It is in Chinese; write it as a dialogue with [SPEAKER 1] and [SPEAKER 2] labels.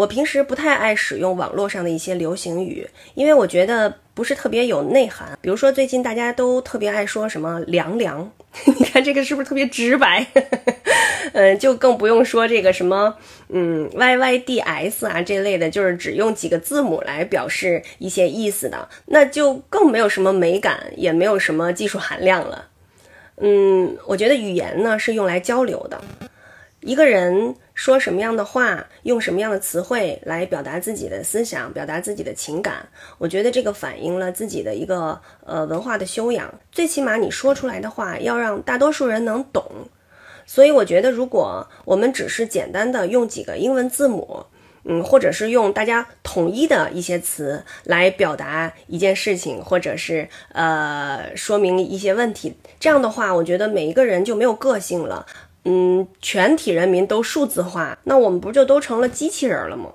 [SPEAKER 1] 我平时不太爱使用网络上的一些流行语，因为我觉得不是特别有内涵。比如说最近大家都特别爱说什么“凉凉”，你看这个是不是特别直白？嗯，就更不用说这个什么嗯 “y y d s” 啊这类的，就是只用几个字母来表示一些意思的，那就更没有什么美感，也没有什么技术含量了。嗯，我觉得语言呢是用来交流的。一个人说什么样的话，用什么样的词汇来表达自己的思想，表达自己的情感，我觉得这个反映了自己的一个呃文化的修养。最起码你说出来的话要让大多数人能懂。所以我觉得，如果我们只是简单的用几个英文字母，嗯，或者是用大家统一的一些词来表达一件事情，或者是呃说明一些问题，这样的话，我觉得每一个人就没有个性了。嗯，全体人民都数字化，那我们不就都成了机器人了吗？